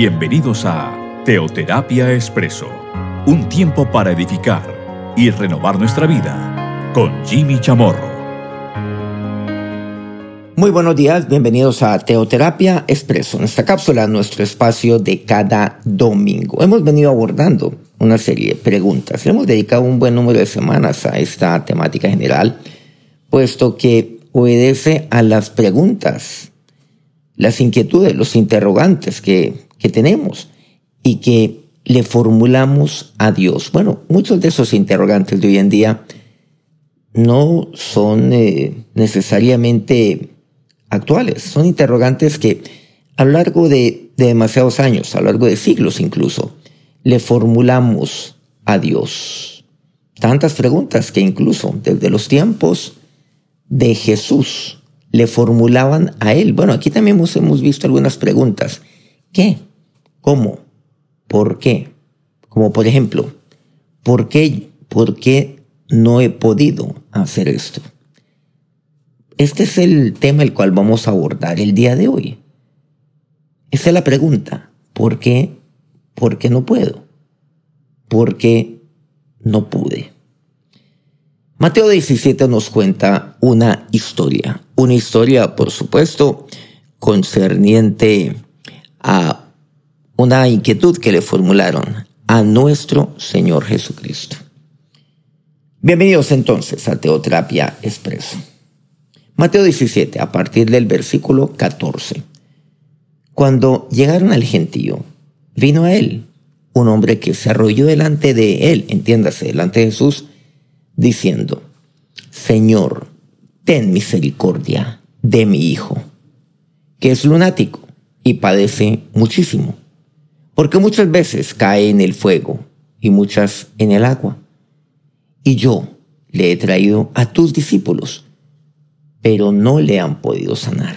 Bienvenidos a Teoterapia Expreso, un tiempo para edificar y renovar nuestra vida con Jimmy Chamorro. Muy buenos días, bienvenidos a Teoterapia Expreso, nuestra cápsula, nuestro espacio de cada domingo. Hemos venido abordando una serie de preguntas. Hemos dedicado un buen número de semanas a esta temática general, puesto que obedece a las preguntas, las inquietudes, los interrogantes que que tenemos y que le formulamos a Dios. Bueno, muchos de esos interrogantes de hoy en día no son eh, necesariamente actuales, son interrogantes que a lo largo de, de demasiados años, a lo largo de siglos incluso, le formulamos a Dios. Tantas preguntas que incluso desde los tiempos de Jesús le formulaban a él. Bueno, aquí también hemos, hemos visto algunas preguntas. ¿Qué? ¿Cómo? ¿Por qué? Como por ejemplo, ¿por qué, ¿por qué no he podido hacer esto? Este es el tema el cual vamos a abordar el día de hoy. Esa es la pregunta. ¿Por qué? ¿Por qué no puedo? ¿Por qué no pude? Mateo 17 nos cuenta una historia. Una historia, por supuesto, concerniente a una inquietud que le formularon a nuestro Señor Jesucristo. Bienvenidos entonces a Teoterapia Expreso. Mateo 17, a partir del versículo 14. Cuando llegaron al gentío, vino a él un hombre que se arrolló delante de él, entiéndase, delante de Jesús, diciendo, Señor, ten misericordia de mi hijo, que es lunático y padece muchísimo porque muchas veces cae en el fuego y muchas en el agua. Y yo le he traído a tus discípulos, pero no le han podido sanar.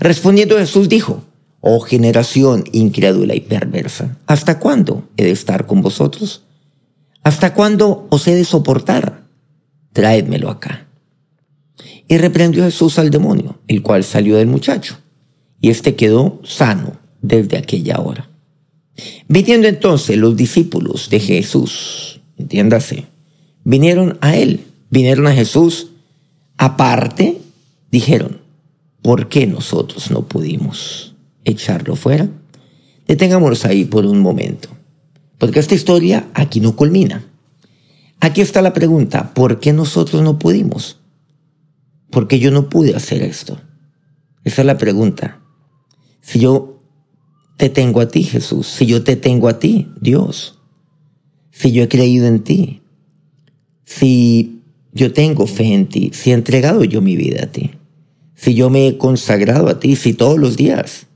Respondiendo Jesús dijo, Oh generación incrédula y perversa, ¿hasta cuándo he de estar con vosotros? ¿Hasta cuándo os he de soportar? Traédmelo acá. Y reprendió Jesús al demonio, el cual salió del muchacho, y éste quedó sano desde aquella hora. Viniendo entonces los discípulos de Jesús, entiéndase, vinieron a él, vinieron a Jesús, aparte, dijeron, ¿por qué nosotros no pudimos echarlo fuera? Detengámonos ahí por un momento, porque esta historia aquí no culmina. Aquí está la pregunta, ¿por qué nosotros no pudimos? ¿Por qué yo no pude hacer esto? Esa es la pregunta. Si yo te tengo a ti, Jesús, si yo te tengo a ti, Dios, si yo he creído en ti, si yo tengo fe en ti, si he entregado yo mi vida a ti, si yo me he consagrado a ti, si todos los días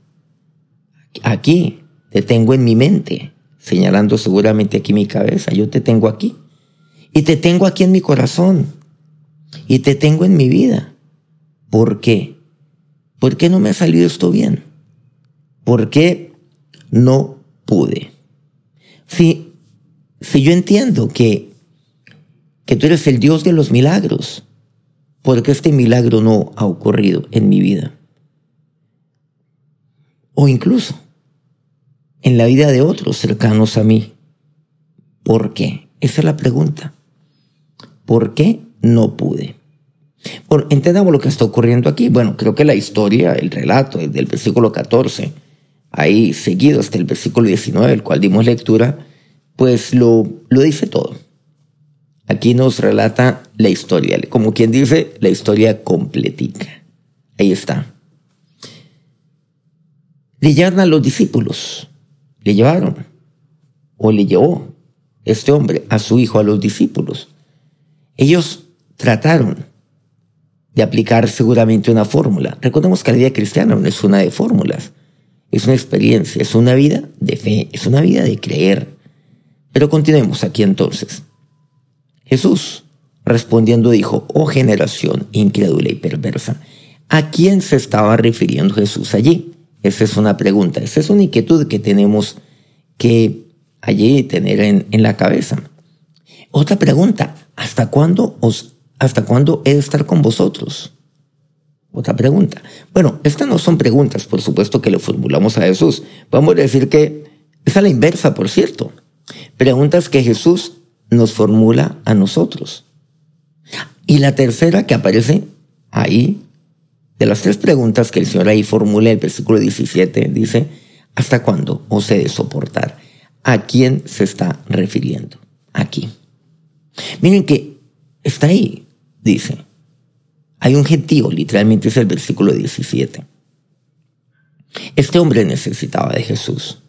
aquí te tengo en mi mente, señalando seguramente aquí mi cabeza, yo te tengo aquí, y te tengo aquí en mi corazón, y te tengo en mi vida. ¿Por qué? ¿Por qué no me ha salido esto bien? ¿Por qué no pude. Si, si yo entiendo que, que tú eres el Dios de los milagros, porque este milagro no ha ocurrido en mi vida? O incluso en la vida de otros cercanos a mí. ¿Por qué? Esa es la pregunta. ¿Por qué no pude? Por, entendamos lo que está ocurriendo aquí. Bueno, creo que la historia, el relato del versículo 14, ahí seguido hasta el versículo 19, el cual dimos lectura, pues lo, dice todo. Aquí nos relata la historia, como quien dice, la historia completica. Ahí está. Le llevan a los discípulos, le llevaron, o le llevó este hombre a su hijo a los discípulos. Ellos trataron de aplicar seguramente una fórmula. Recordemos que la vida cristiana no es una de fórmulas es una experiencia, es una vida de fe, es una vida de creer. Pero continuemos aquí entonces. Jesús, respondiendo, dijo, oh generación incrédula y perversa, ¿a quién se estaba refiriendo Jesús allí? Esa es una pregunta, esa es una inquietud que tenemos que allí tener en, en la cabeza. Otra pregunta, ¿hasta cuándo, os, ¿hasta cuándo he de estar con vosotros? Otra pregunta. Bueno, estas no son preguntas, por supuesto, que le formulamos a Jesús. Vamos a decir que es a la inversa, por cierto. Preguntas que Jesús nos formula a nosotros. Y la tercera que aparece ahí, de las tres preguntas que el Señor ahí formula en el versículo 17, dice, ¿hasta cuándo os he de soportar? ¿A quién se está refiriendo? Aquí. Miren que está ahí, dice. Hay un gentío, literalmente es el versículo 17. Este hombre necesitaba de Jesús.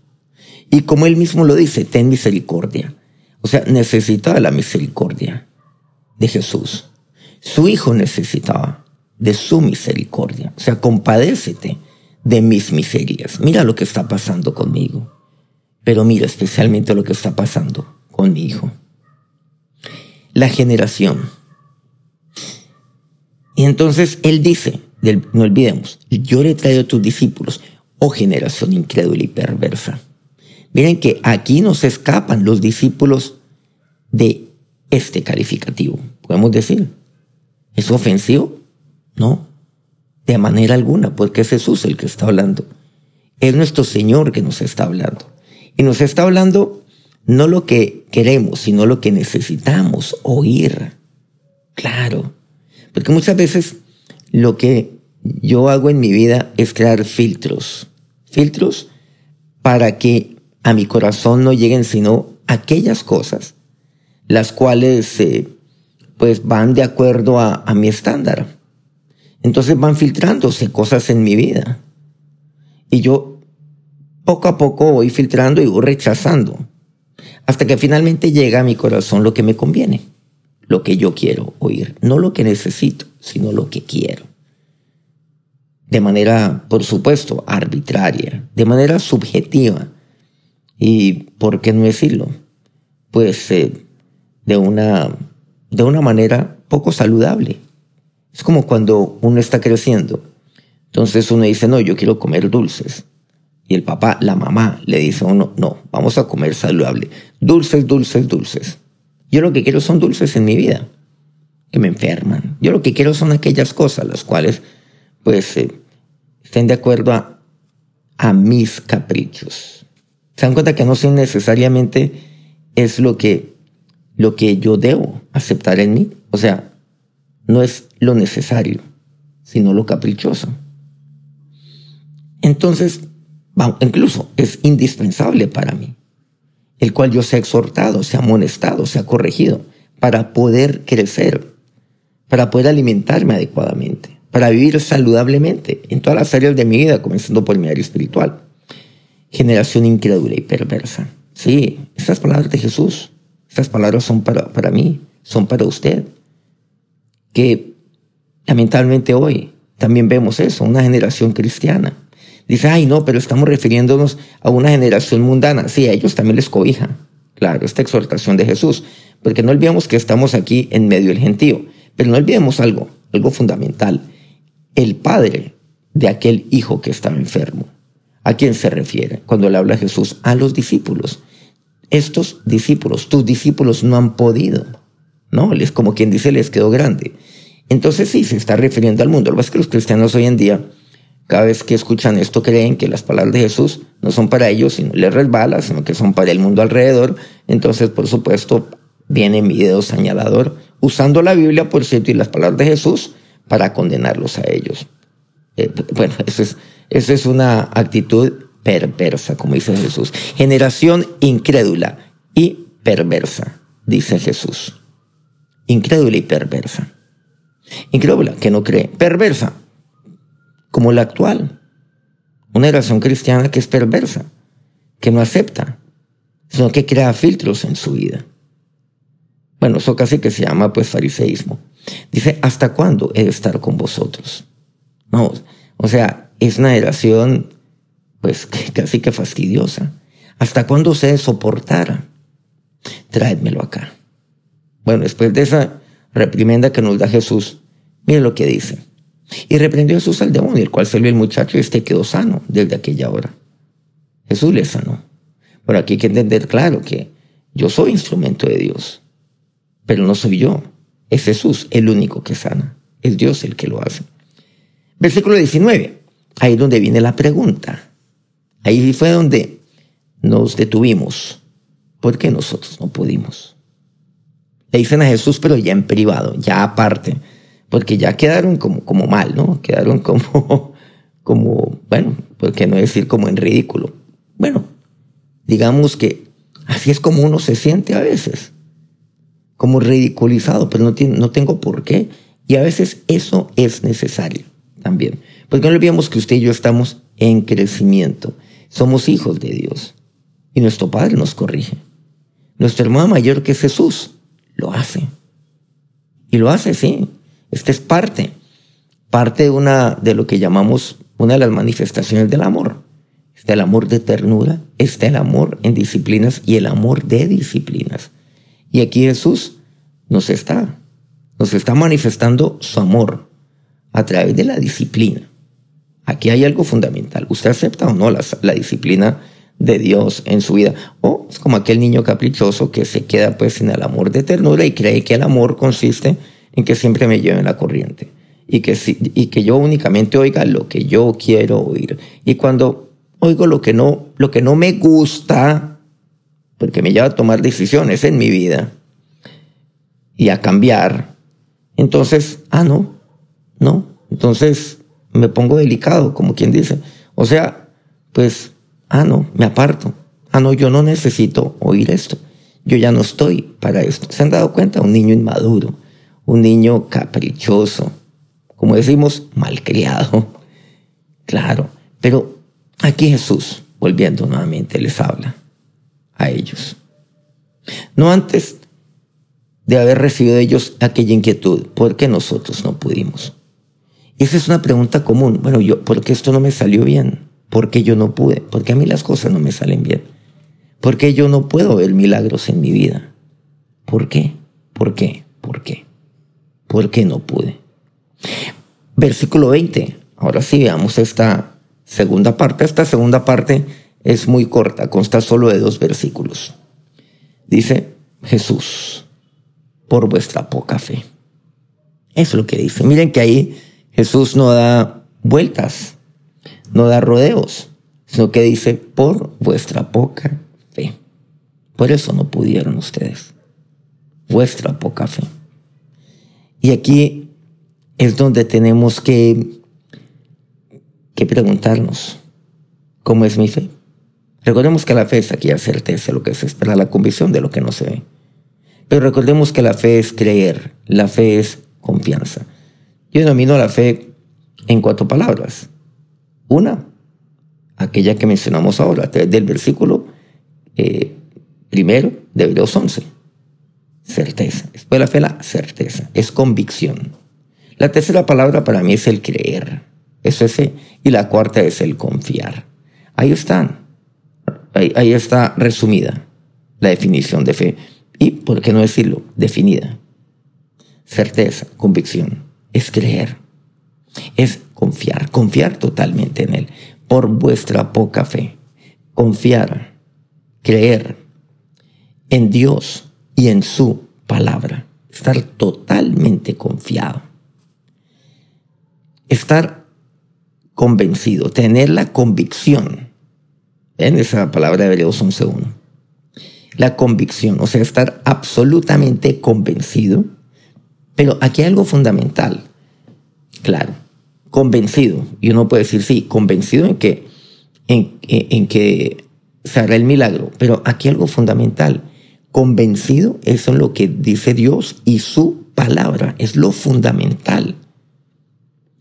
Y como él mismo lo dice, ten misericordia. O sea, necesitaba la misericordia de Jesús. Su hijo necesitaba de su misericordia. O sea, compadécete de mis miserias. Mira lo que está pasando conmigo. Pero mira especialmente lo que está pasando con mi hijo. La generación y entonces él dice, no olvidemos, yo le he traído a tus discípulos, oh generación incrédula y perversa. Miren que aquí no se escapan los discípulos de este calificativo, podemos decir. ¿Es ofensivo? No, de manera alguna, porque es Jesús el que está hablando. Es nuestro Señor que nos está hablando. Y nos está hablando no lo que queremos, sino lo que necesitamos oír. Claro. Porque muchas veces lo que yo hago en mi vida es crear filtros. Filtros para que a mi corazón no lleguen sino aquellas cosas las cuales eh, pues van de acuerdo a, a mi estándar. Entonces van filtrándose cosas en mi vida. Y yo poco a poco voy filtrando y voy rechazando. Hasta que finalmente llega a mi corazón lo que me conviene lo que yo quiero oír, no lo que necesito, sino lo que quiero. De manera, por supuesto, arbitraria, de manera subjetiva. Y, ¿por qué no decirlo? Pues eh, de, una, de una manera poco saludable. Es como cuando uno está creciendo. Entonces uno dice, no, yo quiero comer dulces. Y el papá, la mamá le dice uno, no, vamos a comer saludable. Dulces, dulces, dulces. Yo lo que quiero son dulces en mi vida, que me enferman. Yo lo que quiero son aquellas cosas las cuales, pues, eh, estén de acuerdo a, a mis caprichos. Se dan cuenta que no son necesariamente es lo que, lo que yo debo aceptar en mí. O sea, no es lo necesario, sino lo caprichoso. Entonces, incluso es indispensable para mí el cual yo sea exhortado, sea amonestado, sea corregido, para poder crecer, para poder alimentarme adecuadamente, para vivir saludablemente en todas las áreas de mi vida, comenzando por mi área espiritual. Generación incrédula y perversa. Sí, estas palabras de Jesús, estas palabras son para, para mí, son para usted. Que lamentablemente hoy también vemos eso, una generación cristiana Dice, ay no, pero estamos refiriéndonos a una generación mundana. Sí, a ellos también les cobija. Claro, esta exhortación de Jesús. Porque no olvidemos que estamos aquí en medio del gentío. Pero no olvidemos algo, algo fundamental. El padre de aquel hijo que estaba enfermo. ¿A quién se refiere cuando le habla Jesús? A los discípulos. Estos discípulos, tus discípulos no han podido. ¿No? Es como quien dice, les quedó grande. Entonces sí, se está refiriendo al mundo. Lo que los cristianos hoy en día cada vez que escuchan esto creen que las palabras de Jesús no son para ellos, sino les resbala, sino que son para el mundo alrededor. Entonces, por supuesto, viene mi dedo señalador, usando la Biblia, por cierto, y las palabras de Jesús para condenarlos a ellos. Eh, bueno, esa es, es una actitud perversa, como dice Jesús. Generación incrédula y perversa, dice Jesús. Incrédula y perversa. Incrédula, que no cree. Perversa, como la actual. Una generación cristiana que es perversa, que no acepta, sino que crea filtros en su vida. Bueno, eso casi que se llama pues fariseísmo. Dice, ¿hasta cuándo he de estar con vosotros? No, o sea, es una generación pues casi que fastidiosa. ¿Hasta cuándo se de soportar? Tráedmelo acá. Bueno, después de esa reprimenda que nos da Jesús, mire lo que dice. Y reprendió Jesús al demonio, el cual salió el muchacho y este quedó sano desde aquella hora. Jesús le sanó. Bueno, aquí hay que entender claro que yo soy instrumento de Dios, pero no soy yo. Es Jesús el único que sana. Es Dios el que lo hace. Versículo 19. Ahí es donde viene la pregunta. Ahí fue donde nos detuvimos. ¿Por qué nosotros no pudimos? Le dicen a Jesús, pero ya en privado, ya aparte, porque ya quedaron como, como mal, ¿no? Quedaron como, como, bueno, por qué no decir como en ridículo. Bueno, digamos que así es como uno se siente a veces, como ridiculizado, pero no, tiene, no tengo por qué. Y a veces eso es necesario también. Porque no olvidemos que usted y yo estamos en crecimiento. Somos hijos de Dios. Y nuestro Padre nos corrige. Nuestro hermano mayor que es Jesús lo hace. Y lo hace, sí. Esta es parte. Parte de una de lo que llamamos una de las manifestaciones del amor. Está el amor de ternura, está el amor en disciplinas y el amor de disciplinas. Y aquí Jesús nos está, nos está manifestando su amor a través de la disciplina. Aquí hay algo fundamental. ¿Usted acepta o no la, disciplina de Dios en su vida? O es como aquel niño caprichoso que se queda pues en el amor de ternura y cree que el amor consiste en que siempre me lleven la corriente y que, y que yo únicamente oiga lo que yo quiero oír. Y cuando oigo lo que no, lo que no me gusta, porque me lleva a tomar decisiones en mi vida y a cambiar, entonces, ah, no, no, entonces me pongo delicado, como quien dice. O sea, pues, ah, no, me aparto. Ah, no, yo no necesito oír esto. Yo ya no estoy para esto. ¿Se han dado cuenta? Un niño inmaduro, un niño caprichoso, como decimos, malcriado. Claro, pero aquí Jesús, volviendo nuevamente, les habla a ellos. No antes de haber recibido de ellos aquella inquietud, ¿por qué nosotros no pudimos? Esa es una pregunta común. Bueno, yo, ¿por qué esto no me salió bien? ¿Por qué yo no pude? ¿Por qué a mí las cosas no me salen bien? ¿Por qué yo no puedo ver milagros en mi vida? ¿Por qué? ¿Por qué? ¿Por qué? ¿Por qué no pude? Versículo 20. Ahora sí, veamos esta segunda parte. Esta segunda parte es muy corta, consta solo de dos versículos. Dice Jesús, por vuestra poca fe. Es lo que dice. Miren que ahí Jesús no da vueltas, no da rodeos, sino que dice, por vuestra poca fe. Por eso no pudieron ustedes. Vuestra poca fe. Y aquí es donde tenemos que, que preguntarnos, ¿cómo es mi fe? Recordemos que la fe es aquí la certeza, lo que se espera, la convicción de lo que no se ve. Pero recordemos que la fe es creer, la fe es confianza. Yo denomino la fe en cuatro palabras. Una, aquella que mencionamos ahora, del versículo eh, primero de Hebreos 11. Certeza. Después la fe, la certeza. Es convicción. La tercera palabra para mí es el creer. Es. Y la cuarta es el confiar. Ahí están. Ahí, ahí está resumida la definición de fe. Y, ¿por qué no decirlo? Definida. Certeza, convicción es creer, es confiar, confiar totalmente en Él, por vuestra poca fe. Confiar, creer en Dios y en su palabra. Estar totalmente confiado. Estar convencido, tener la convicción. En esa palabra de Hebreos 11.1. La convicción, o sea, estar absolutamente convencido pero aquí hay algo fundamental. Claro, convencido. Y uno puede decir, sí, convencido en que, en, que se hará el milagro. Pero aquí hay algo fundamental. Convencido, eso es lo que dice Dios y su palabra. Es lo fundamental.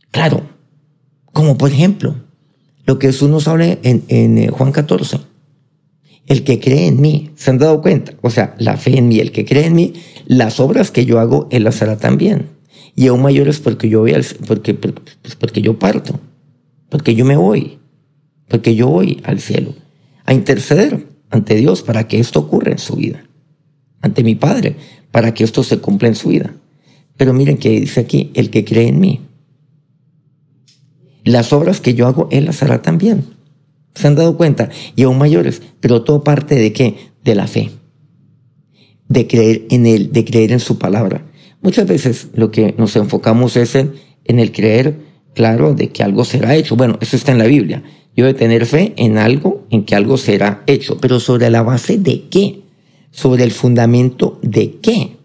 Claro, como por ejemplo, lo que Jesús nos habla en, eh, Juan 14 el que cree en mí, ¿se han dado cuenta? O sea, la fe en mí, el que cree en mí, las obras que yo hago, él las hará también. Y aún mayores porque yo voy al, porque, pues porque yo parto, porque yo me voy, porque yo voy al cielo a interceder ante Dios para que esto ocurra en su vida, ante mi Padre, para que esto se cumpla en su vida. Pero miren que dice aquí, el que cree en mí, las obras que yo hago, él las hará también. ¿Se han dado cuenta? Y aún mayores, pero todo parte de qué? De la fe, de creer en Él, de creer en su palabra. Muchas veces lo que nos enfocamos es en, el creer claro, de que algo será hecho. Bueno, eso está en la Biblia. Yo de tener fe en algo, en que algo será hecho. Pero sobre la base de qué? Sobre el fundamento de qué?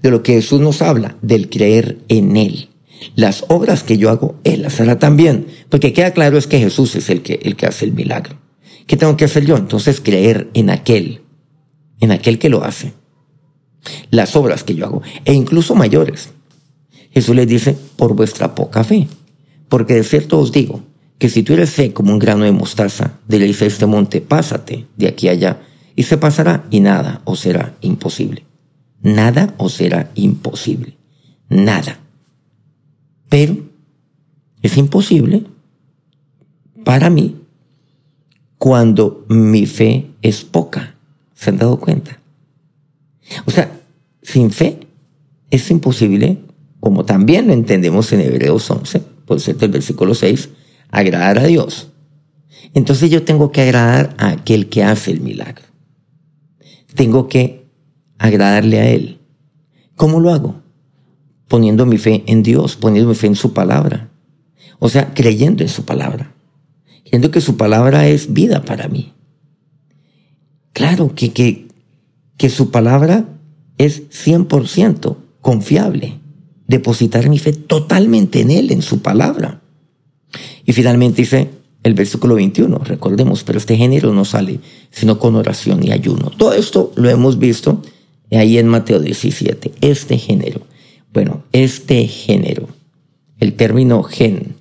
De lo que Jesús nos habla, del creer en Él. Las obras que yo hago, Él las hará también. Porque queda claro es que Jesús es el que, el que hace el milagro. ¿Qué tengo que hacer yo? Entonces creer en aquel, en aquel que lo hace. Las obras que yo hago, e incluso mayores. Jesús les dice, por vuestra poca fe. Porque de cierto os digo, que si tú eres fe como un grano de mostaza, le dice a este monte, pásate de aquí allá, y se pasará, y nada os será imposible. Nada os será imposible. Nada. Pero es imposible para mí cuando mi fe es poca. ¿Se han dado cuenta? O sea, sin fe es imposible, como también lo entendemos en Hebreos 11, por cierto, el versículo 6, agradar a Dios. Entonces yo tengo que agradar a aquel que hace el milagro. Tengo que agradarle a Él. ¿Cómo lo hago? Poniendo mi fe en Dios, poniendo mi fe en su palabra. O sea, creyendo en su palabra. Creyendo que su palabra es vida para mí. Claro que, que, que su palabra es 100% confiable. Depositar mi fe totalmente en Él, en su palabra. Y finalmente dice el versículo 21, recordemos, pero este género no sale sino con oración y ayuno. Todo esto lo hemos visto ahí en Mateo 17, este género. Bueno, este género, el término gen,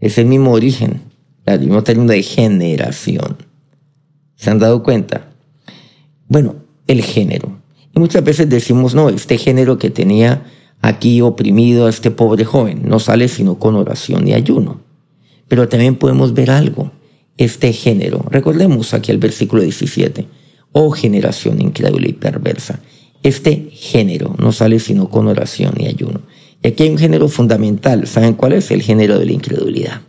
es el mismo origen, el mismo término de generación. ¿Se han dado cuenta? Bueno, el género. Y muchas veces decimos, no, este género que tenía aquí oprimido a este pobre joven no sale sino con oración y ayuno. Pero también podemos ver algo, este género. Recordemos aquí el versículo 17. Oh generación incrédula y perversa. Este género no sale sino con oración y ayuno. Y aquí hay un género fundamental. ¿Saben cuál es? El género de la incredulidad.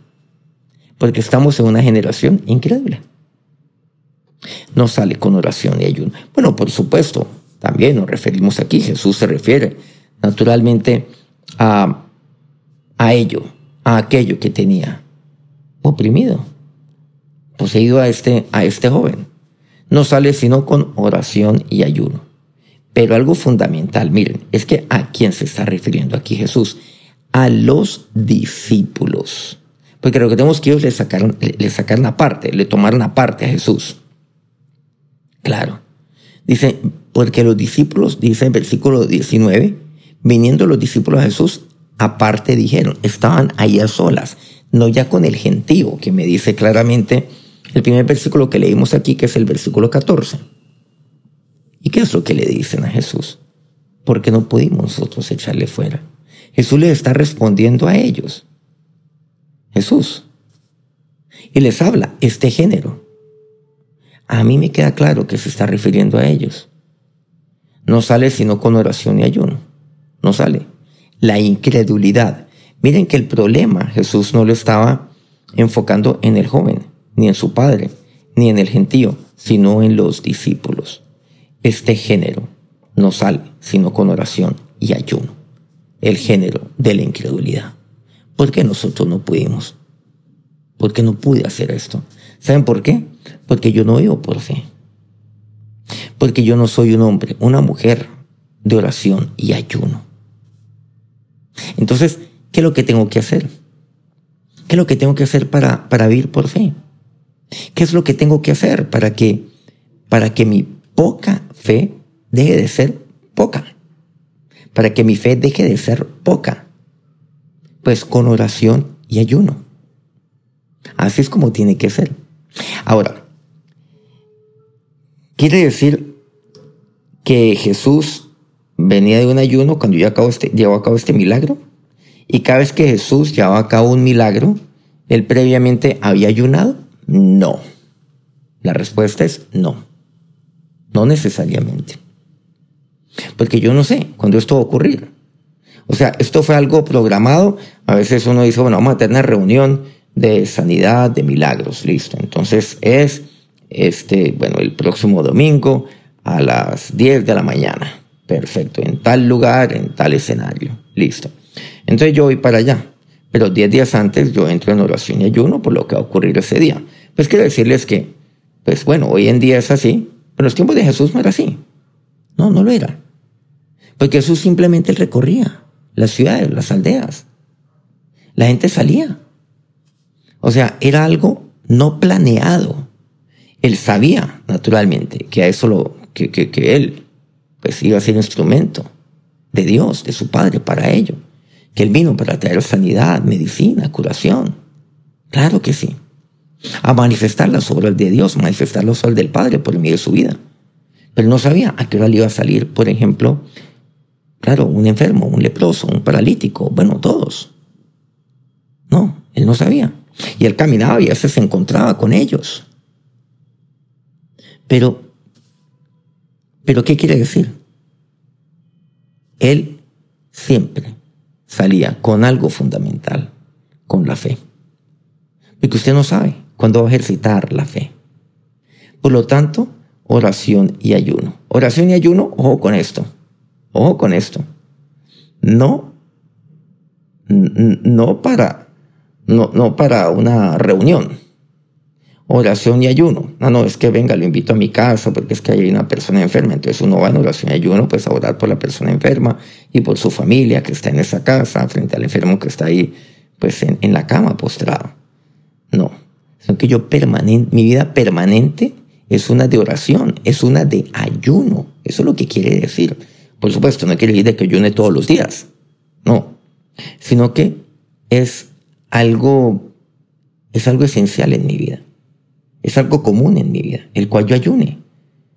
Porque estamos en una generación incrédula. No sale con oración y ayuno. Bueno, por supuesto, también nos referimos aquí. Jesús se refiere naturalmente a, a ello, a aquello que tenía oprimido, poseído a este, a este joven. No sale sino con oración y ayuno. Pero algo fundamental, miren, es que a quién se está refiriendo aquí Jesús, a los discípulos. Porque lo que tenemos que ellos le sacaron, le sacaron la parte, le tomaron la parte a Jesús. Claro. Dice, porque los discípulos, dice en versículo 19, viniendo los discípulos a Jesús, aparte dijeron, estaban ahí a solas no ya con el gentío, que me dice claramente el primer versículo que leímos aquí, que es el versículo 14. ¿Y qué es lo que le dicen a Jesús? Porque no pudimos nosotros echarle fuera. Jesús le está respondiendo a ellos. Jesús. Y les habla este género. A mí me queda claro que se está refiriendo a ellos. No sale sino con oración y ayuno. No sale. La incredulidad Miren que el problema Jesús no lo estaba enfocando en el joven, ni en su padre, ni en el gentío, sino en los discípulos. Este género no sale sino con oración y ayuno. El género de la incredulidad. ¿Por qué nosotros no pudimos? ¿Por qué no pude hacer esto? ¿Saben por qué? Porque yo no vivo por fe. Porque yo no soy un hombre, una mujer de oración y ayuno. Entonces, ¿Qué es lo que tengo que hacer? ¿Qué es lo que tengo que hacer para, para vivir por fe? ¿Qué es lo que tengo que hacer para que, para que mi poca fe deje de ser poca? Para que mi fe deje de ser poca. Pues con oración y ayuno. Así es como tiene que ser. Ahora, quiere decir que Jesús venía de un ayuno cuando yo acabo este, llevó a cabo este milagro. Y cada vez que Jesús llevaba a cabo un milagro, ¿él previamente había ayunado? No. La respuesta es no. No necesariamente. Porque yo no sé cuándo esto va a ocurrir. O sea, esto fue algo programado. A veces uno dice, bueno, vamos a tener una reunión de sanidad, de milagros, listo. Entonces es, este, bueno, el próximo domingo a las 10 de la mañana. Perfecto, en tal lugar, en tal escenario, listo. Entonces yo voy para allá. Pero diez días antes yo entro en oración y ayuno por lo que va a ocurrir ese día. Pues quiero decirles que, pues bueno, hoy en día es así, pero en los tiempos de Jesús no era así. No, no lo era. Porque Jesús simplemente recorría las ciudades, las aldeas. La gente salía. O sea, era algo no planeado. Él sabía, naturalmente, que a eso lo, que, que, él pues iba a ser instrumento de Dios, de su Padre para ello. Que él vino para traer sanidad, medicina, curación. Claro que sí. A manifestar las obras de Dios, manifestar las obras del Padre por medio de su vida. Pero no sabía a qué hora le iba a salir, por ejemplo, claro, un enfermo, un leproso, un paralítico, bueno, todos. No, él no sabía. Y él caminaba y a veces se encontraba con ellos. Pero, pero ¿qué quiere decir? Él siempre salía con algo fundamental, con la fe. Porque usted no sabe cuándo va a ejercitar la fe. Por lo tanto, oración y ayuno. Oración y ayuno, ojo con esto. Ojo con esto. No, no para no, no para una reunión. Oración y ayuno. No, no, es que venga, lo invito a mi casa porque es que hay una persona enferma. Entonces uno va en oración y ayuno pues a orar por la persona enferma y por su familia que está en esa casa, frente al enfermo que está ahí pues en, en la cama postrado. No, sino que yo permanente, mi vida permanente es una de oración, es una de ayuno. Eso es lo que quiere decir. Por supuesto, no quiere decir que ayune todos los días. No, sino que es algo, es algo esencial en mi vida. Es algo común en mi vida, el cual yo ayune.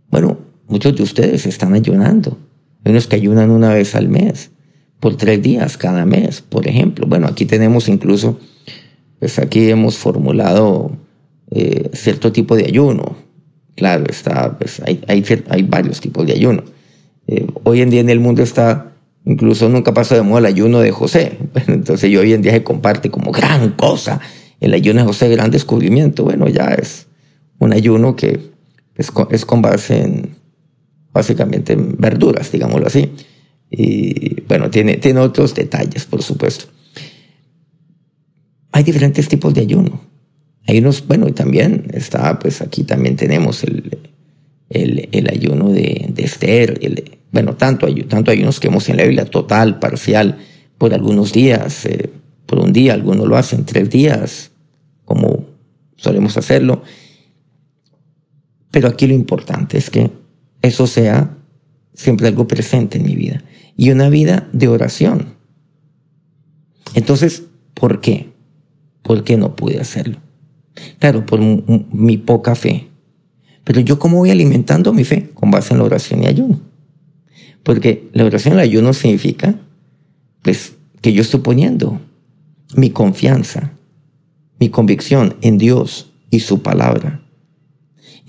Bueno, muchos de ustedes están ayunando. Hay unos que ayunan una vez al mes, por tres días cada mes, por ejemplo. Bueno, aquí tenemos incluso, pues aquí hemos formulado eh, cierto tipo de ayuno. Claro, está, pues hay, hay, hay varios tipos de ayuno. Eh, hoy en día en el mundo está Incluso nunca pasó de moda el ayuno de José. entonces hoy en día se comparte como gran cosa. El ayuno de José, gran descubrimiento. Bueno, ya es un ayuno que es con, base en, básicamente en verduras, digámoslo así. Y bueno, tiene, tiene otros detalles, por supuesto. Hay diferentes tipos de ayuno. Hay unos, bueno, y también está, pues aquí también tenemos el, el, ayuno de, de Esther, bueno, tanto, hay, tanto ayunos que hemos en la Biblia, total, parcial, por algunos días, eh, por un día, algunos lo hacen tres días, como solemos hacerlo. Pero aquí lo importante es que eso sea siempre algo presente en mi vida y una vida de oración. Entonces, ¿por qué? ¿Por qué no pude hacerlo? Claro, por mi poca fe. Pero yo cómo voy alimentando mi fe con base en la oración y ayuno. Porque la oración el ayuno significa, pues, que yo estoy poniendo mi confianza, mi convicción en Dios y su palabra.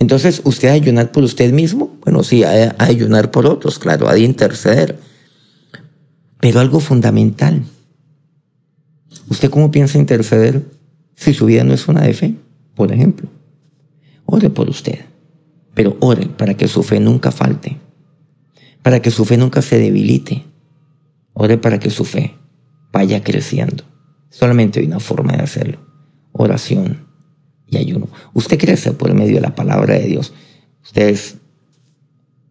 Entonces, ¿usted a ayunar por usted mismo? Bueno, sí, a, ayunar por otros, claro, a interceder. Pero algo fundamental. ¿Usted cómo piensa interceder si su vida no es una de fe, por ejemplo? Ore por usted, pero ore para que su fe nunca falte para que su fe nunca se debilite. Ore para que su fe vaya creciendo. Solamente hay una forma de hacerlo. Oración ayuno. Usted crece por medio de la palabra de Dios. Ustedes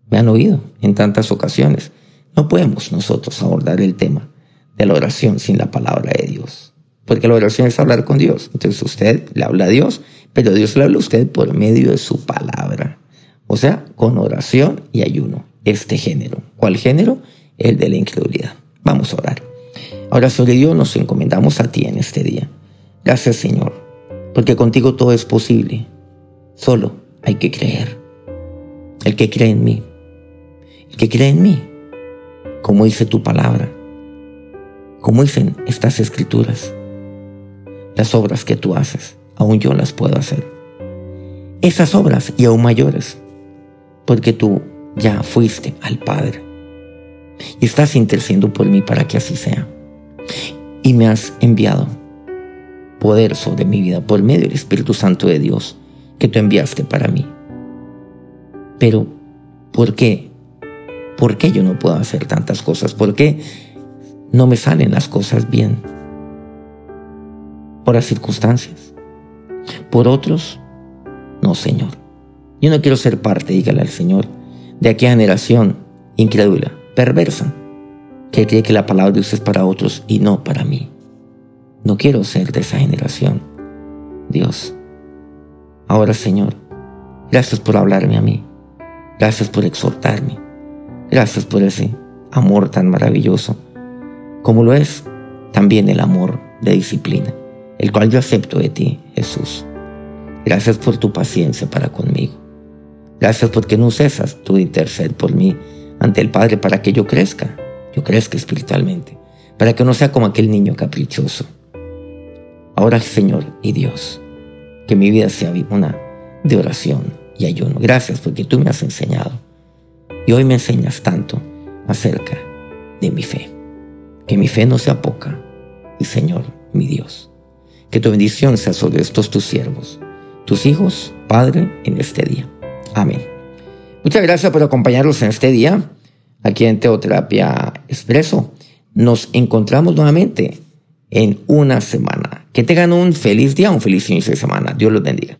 me han oído en tantas ocasiones. No podemos nosotros abordar el tema de la oración sin la palabra de Dios. Porque la oración es hablar con Dios. Entonces usted le habla a Dios, pero Dios le habla a usted por medio de su palabra. O sea, con oración y ayuno este género. ¿Cuál género? El de la incredulidad. Vamos a orar. Ahora, sobre Dios, nos encomendamos a ti en este día. Gracias, Señor, porque contigo todo es posible. Solo hay que creer. El que cree en mí. El que cree en mí. Como dice tu palabra. Como dicen estas escrituras. Las obras que tú haces, aún yo las puedo hacer. Esas obras y aún mayores. Porque tú ya fuiste al Padre. Y estás intercediendo por mí para que así sea. Y me has enviado poder sobre mi vida por medio del Espíritu Santo de Dios que tú enviaste para mí. Pero, ¿por qué? ¿Por qué yo no puedo hacer tantas cosas? ¿Por qué no me salen las cosas bien? por las circunstancias. Por otros, no, Señor. Yo no quiero ser parte, dígale al Señor, de aquella generación incrédula, perversa, que cree que la palabra de Dios es para otros y no para mí. No quiero ser de esa generación. Dios, ahora Señor, gracias por hablarme a mí. Gracias por exhortarme. Gracias por ese amor tan maravilloso, como lo es también el amor de disciplina, el cual yo acepto de ti, Jesús. Gracias por tu paciencia para conmigo. Gracias porque no cesas tu interceder por mí ante el Padre para que yo crezca, yo crezca espiritualmente, para que no sea como aquel niño caprichoso. Ahora, Señor y Dios, que mi vida sea una de oración y ayuno. Gracias porque tú me has enseñado y hoy me enseñas tanto acerca de mi fe. Que mi fe no sea poca y Señor, mi Dios, que tu bendición sea sobre estos tus siervos, tus hijos, Padre, en este día. Amén. Muchas gracias por acompañarnos en este día aquí en Teoterapia Expreso. Nos encontramos nuevamente en una semana. Que tengan un feliz día, un feliz inicio de semana. Dios los bendiga.